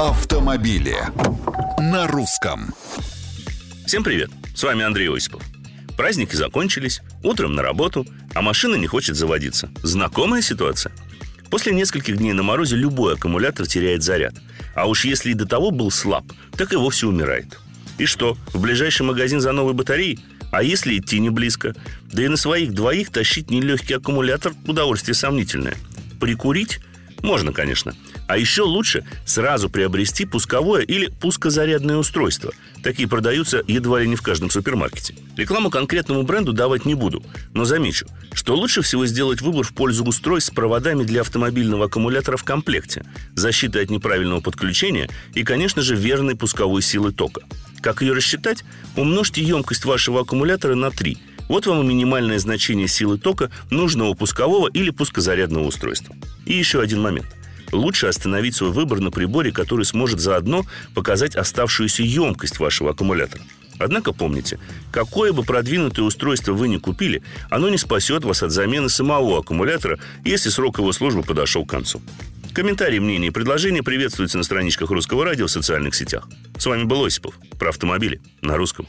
Автомобили на русском. Всем привет! С вами Андрей Осипов. Праздники закончились, утром на работу, а машина не хочет заводиться. Знакомая ситуация? После нескольких дней на морозе любой аккумулятор теряет заряд. А уж если и до того был слаб, так и вовсе умирает. И что, в ближайший магазин за новой батареей? А если идти не близко? Да и на своих двоих тащить нелегкий аккумулятор – удовольствие сомнительное. Прикурить? Можно, конечно. А еще лучше сразу приобрести пусковое или пускозарядное устройство. Такие продаются едва ли не в каждом супермаркете. Рекламу конкретному бренду давать не буду, но замечу, что лучше всего сделать выбор в пользу устройств с проводами для автомобильного аккумулятора в комплекте, защитой от неправильного подключения и, конечно же, верной пусковой силы тока. Как ее рассчитать? Умножьте емкость вашего аккумулятора на 3. Вот вам и минимальное значение силы тока нужного пускового или пускозарядного устройства. И еще один момент. Лучше остановить свой выбор на приборе, который сможет заодно показать оставшуюся емкость вашего аккумулятора. Однако помните, какое бы продвинутое устройство вы не купили, оно не спасет вас от замены самого аккумулятора, если срок его службы подошел к концу. Комментарии, мнения и предложения приветствуются на страничках Русского радио в социальных сетях. С вами был Осипов. Про автомобили на русском.